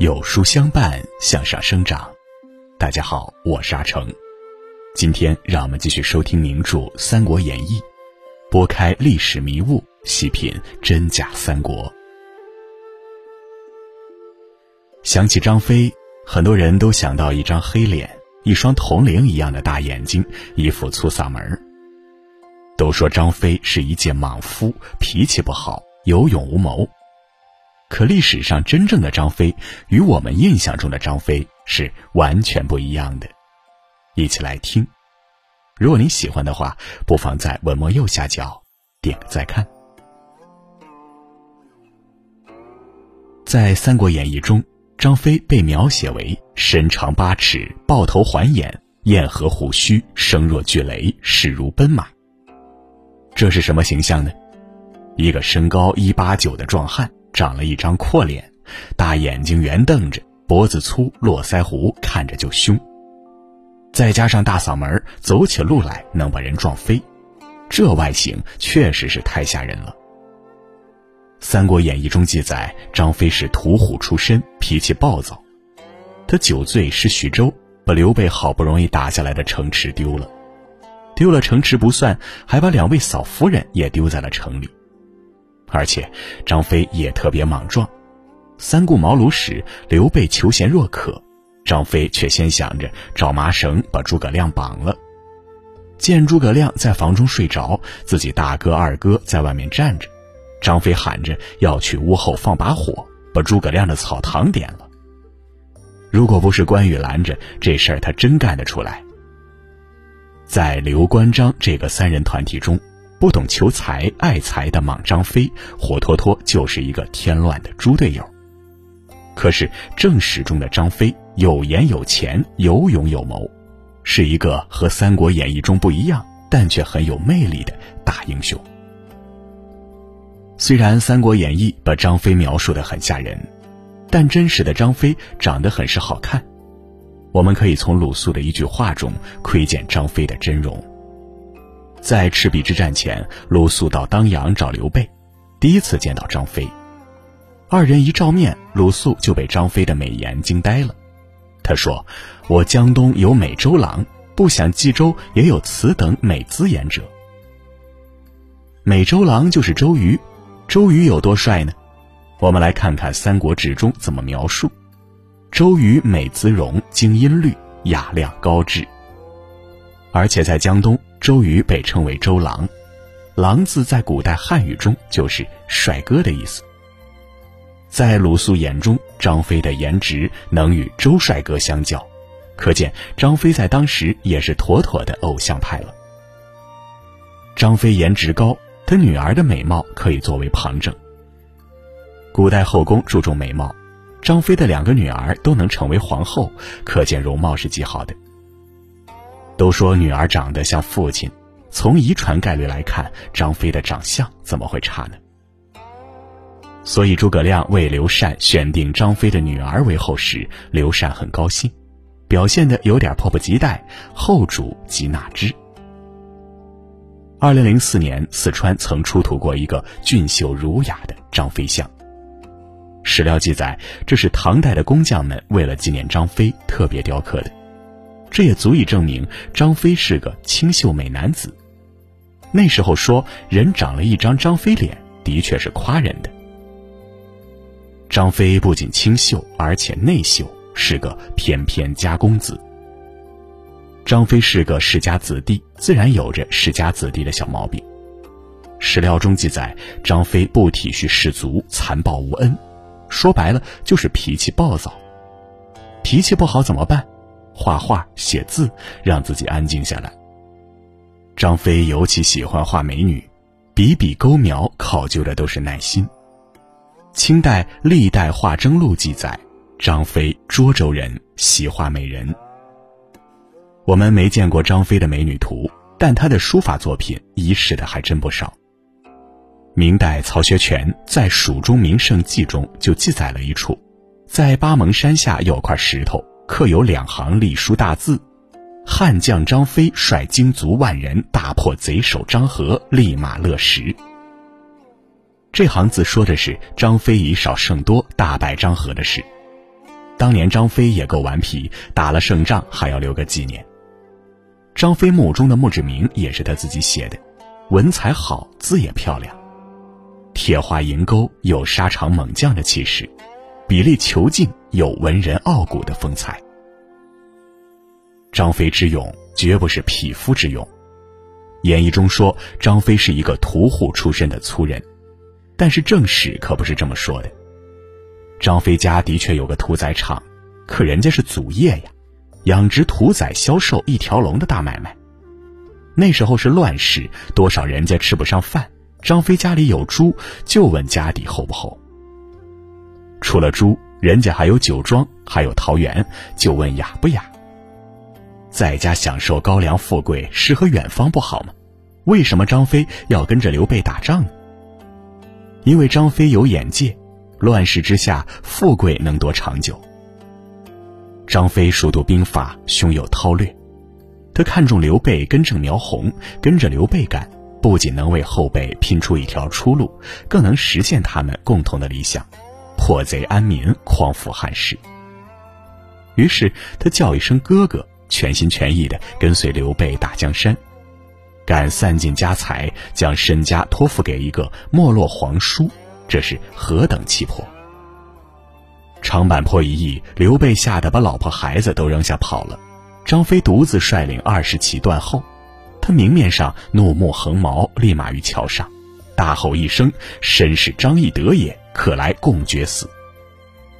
有书相伴，向上生长。大家好，我是阿成。今天让我们继续收听名著《三国演义》，拨开历史迷雾，细品真假三国。想起张飞，很多人都想到一张黑脸，一双铜铃一样的大眼睛，一副粗嗓门都说张飞是一介莽夫，脾气不好，有勇无谋。可历史上真正的张飞与我们印象中的张飞是完全不一样的，一起来听。如果您喜欢的话，不妨在文末右下角点个再看。在《三国演义》中，张飞被描写为身长八尺、豹头环眼、燕颌虎须、声若巨雷、势如奔马。这是什么形象呢？一个身高一八九的壮汉。长了一张阔脸，大眼睛圆瞪着，脖子粗，络腮胡，看着就凶。再加上大嗓门，走起路来能把人撞飞，这外形确实是太吓人了。《三国演义》中记载，张飞是屠虎出身，脾气暴躁。他酒醉失徐州，把刘备好不容易打下来的城池丢了。丢了城池不算，还把两位嫂夫人也丢在了城里。而且，张飞也特别莽撞。三顾茅庐时，刘备求贤若渴，张飞却先想着找麻绳把诸葛亮绑了。见诸葛亮在房中睡着，自己大哥二哥在外面站着，张飞喊着要去屋后放把火，把诸葛亮的草堂点了。如果不是关羽拦着，这事儿他真干得出来。在刘关张这个三人团体中。不懂求财、爱财的莽张飞，活脱脱就是一个添乱的猪队友。可是正史中的张飞有颜有钱、有勇有谋，是一个和《三国演义》中不一样，但却很有魅力的大英雄。虽然《三国演义》把张飞描述的很吓人，但真实的张飞长得很是好看。我们可以从鲁肃的一句话中窥见张飞的真容。在赤壁之战前，鲁肃到当阳找刘备，第一次见到张飞。二人一照面，鲁肃就被张飞的美颜惊呆了。他说：“我江东有美周郎，不想冀州也有此等美姿颜者。”美周郎就是周瑜，周瑜有多帅呢？我们来看看《三国志》中怎么描述：周瑜美姿容，精音律，雅量高致，而且在江东。周瑜被称为周郎，郎字在古代汉语中就是帅哥的意思。在鲁肃眼中，张飞的颜值能与周帅哥相较，可见张飞在当时也是妥妥的偶像派了。张飞颜值高，他女儿的美貌可以作为旁证。古代后宫注重美貌，张飞的两个女儿都能成为皇后，可见容貌是极好的。都说女儿长得像父亲，从遗传概率来看，张飞的长相怎么会差呢？所以诸葛亮为刘禅选定张飞的女儿为后时，刘禅很高兴，表现的有点迫不及待，后主即纳之。二零零四年，四川曾出土过一个俊秀儒雅的张飞像，史料记载，这是唐代的工匠们为了纪念张飞特别雕刻的。这也足以证明张飞是个清秀美男子。那时候说人长了一张张飞脸，的确是夸人的。张飞不仅清秀，而且内秀，是个翩翩家公子。张飞是个世家子弟，自然有着世家子弟的小毛病。史料中记载，张飞不体恤士卒，残暴无恩，说白了就是脾气暴躁。脾气不好怎么办？画画、写字，让自己安静下来。张飞尤其喜欢画美女，笔笔勾描，考究的都是耐心。清代《历代画征录》记载，张飞涿州人，喜画美人。我们没见过张飞的美女图，但他的书法作品遗世的还真不少。明代曹学全在《蜀中名胜记》中就记载了一处，在巴蒙山下有块石头。刻有两行隶书大字：“汉将张飞率精卒万人大破贼首张合，立马乐石。”这行字说的是张飞以少胜多大败张合的事。当年张飞也够顽皮，打了胜仗还要留个纪念。张飞墓中的墓志铭也是他自己写的，文采好，字也漂亮，铁画银钩有沙场猛将的气势，笔力遒劲有文人傲骨的风采。张飞之勇绝不是匹夫之勇，演义中说张飞是一个屠户出身的粗人，但是正史可不是这么说的。张飞家的确有个屠宰场，可人家是祖业呀。养殖屠宰、销售一条龙的大买卖。那时候是乱世，多少人家吃不上饭。张飞家里有猪，就问家底厚不厚。除了猪，人家还有酒庄，还有桃园，就问雅不雅。在家享受高粱富贵，诗和远方不好吗？为什么张飞要跟着刘备打仗呢？因为张飞有眼界，乱世之下，富贵能多长久？张飞熟读兵法，胸有韬略。他看中刘备根正苗红，跟着刘备干，不仅能为后辈拼出一条出路，更能实现他们共同的理想：破贼安民，匡扶汉室。于是他叫一声哥哥，全心全意地跟随刘备打江山，敢散尽家财，将身家托付给一个没落皇叔，这是何等气魄！长坂坡一役，刘备吓得把老婆孩子都扔下跑了，张飞独自率领二十骑断后，他明面上怒目横矛，立马于桥上，大吼一声：“身是张翼德也，可来共决死。”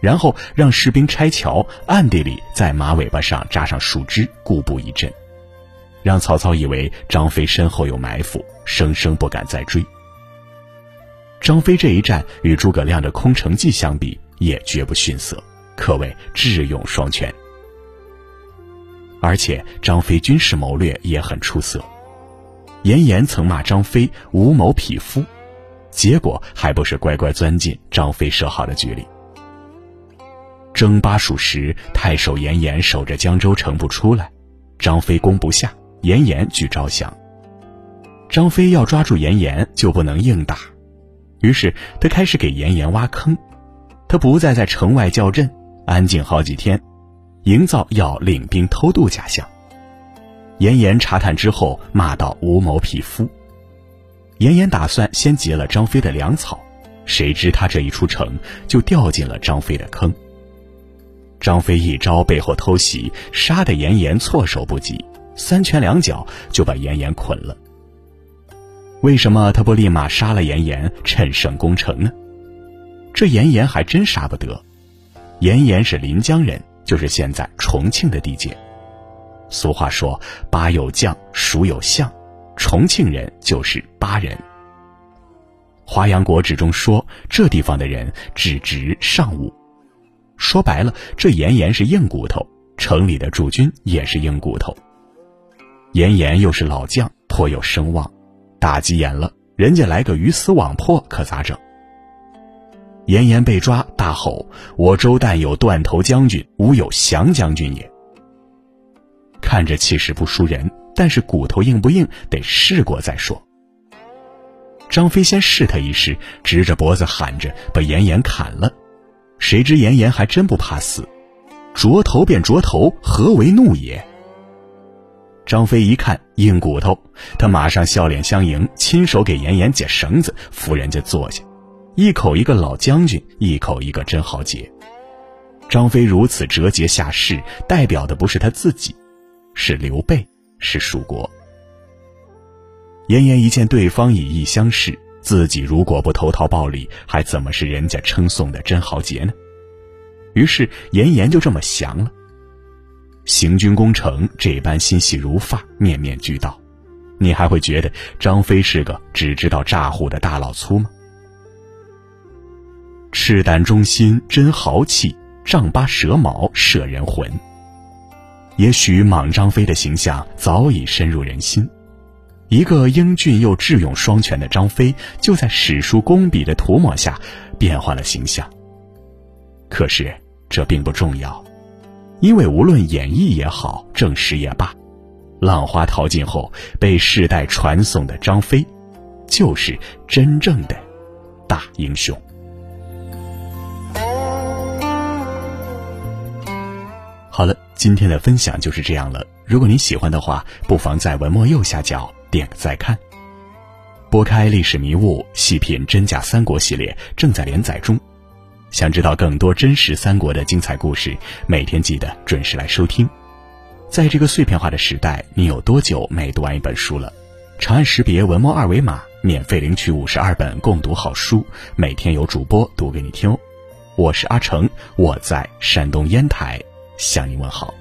然后让士兵拆桥，暗地里在马尾巴上扎上树枝，固步一阵，让曹操以为张飞身后有埋伏，生生不敢再追。张飞这一战与诸葛亮的空城计相比。也绝不逊色，可谓智勇双全。而且张飞军事谋略也很出色。严颜曾骂张飞无谋匹夫，结果还不是乖乖钻进张飞设好的局里。征巴蜀时，太守严颜守着江州城不出来，张飞攻不下，严颜据招降。张飞要抓住严颜，就不能硬打，于是他开始给严颜挖坑。他不再在城外叫阵，安静好几天，营造要领兵偷渡假象。严颜查探之后，骂道：“无谋匹夫。”严颜打算先劫了张飞的粮草，谁知他这一出城，就掉进了张飞的坑。张飞一招背后偷袭，杀得严颜措手不及，三拳两脚就把严颜捆了。为什么他不立马杀了严颜，趁胜攻城呢？这严颜还真杀不得，严颜是临江人，就是现在重庆的地界。俗话说“巴有将，蜀有相”，重庆人就是巴人。《华阳国志》中说，这地方的人只值上午，说白了，这严颜是硬骨头，城里的驻军也是硬骨头。严颜又是老将，颇有声望，打急眼了，人家来个鱼死网破，可咋整？严颜被抓，大吼：“我周旦有断头将军，吾有降将军也。”看着气势不输人，但是骨头硬不硬，得试过再说。张飞先试他一试，直着脖子喊着把严颜砍了。谁知严颜还真不怕死，啄头便啄头，何为怒也？张飞一看硬骨头，他马上笑脸相迎，亲手给严颜解绳子，扶人家坐下。一口一个老将军，一口一个真豪杰。张飞如此折节下士，代表的不是他自己，是刘备，是蜀国。严颜一见对方以义相视，自己如果不投桃报李，还怎么是人家称颂的真豪杰呢？于是严颜就这么降了。行军攻城，这般心细如发，面面俱到，你还会觉得张飞是个只知道诈唬的大老粗吗？赤胆忠心真豪气，丈八蛇矛摄人魂。也许莽张飞的形象早已深入人心，一个英俊又智勇双全的张飞，就在史书工笔的涂抹下变换了形象。可是这并不重要，因为无论演绎也好，正史也罢，浪花淘尽后被世代传颂的张飞，就是真正的大英雄。好了，今天的分享就是这样了。如果您喜欢的话，不妨在文末右下角点个再看。拨开历史迷雾，细品真假三国系列正在连载中。想知道更多真实三国的精彩故事，每天记得准时来收听。在这个碎片化的时代，你有多久没读完一本书了？长按识别文末二维码，免费领取五十二本共读好书，每天有主播读给你听哦。我是阿成，我在山东烟台向你问好。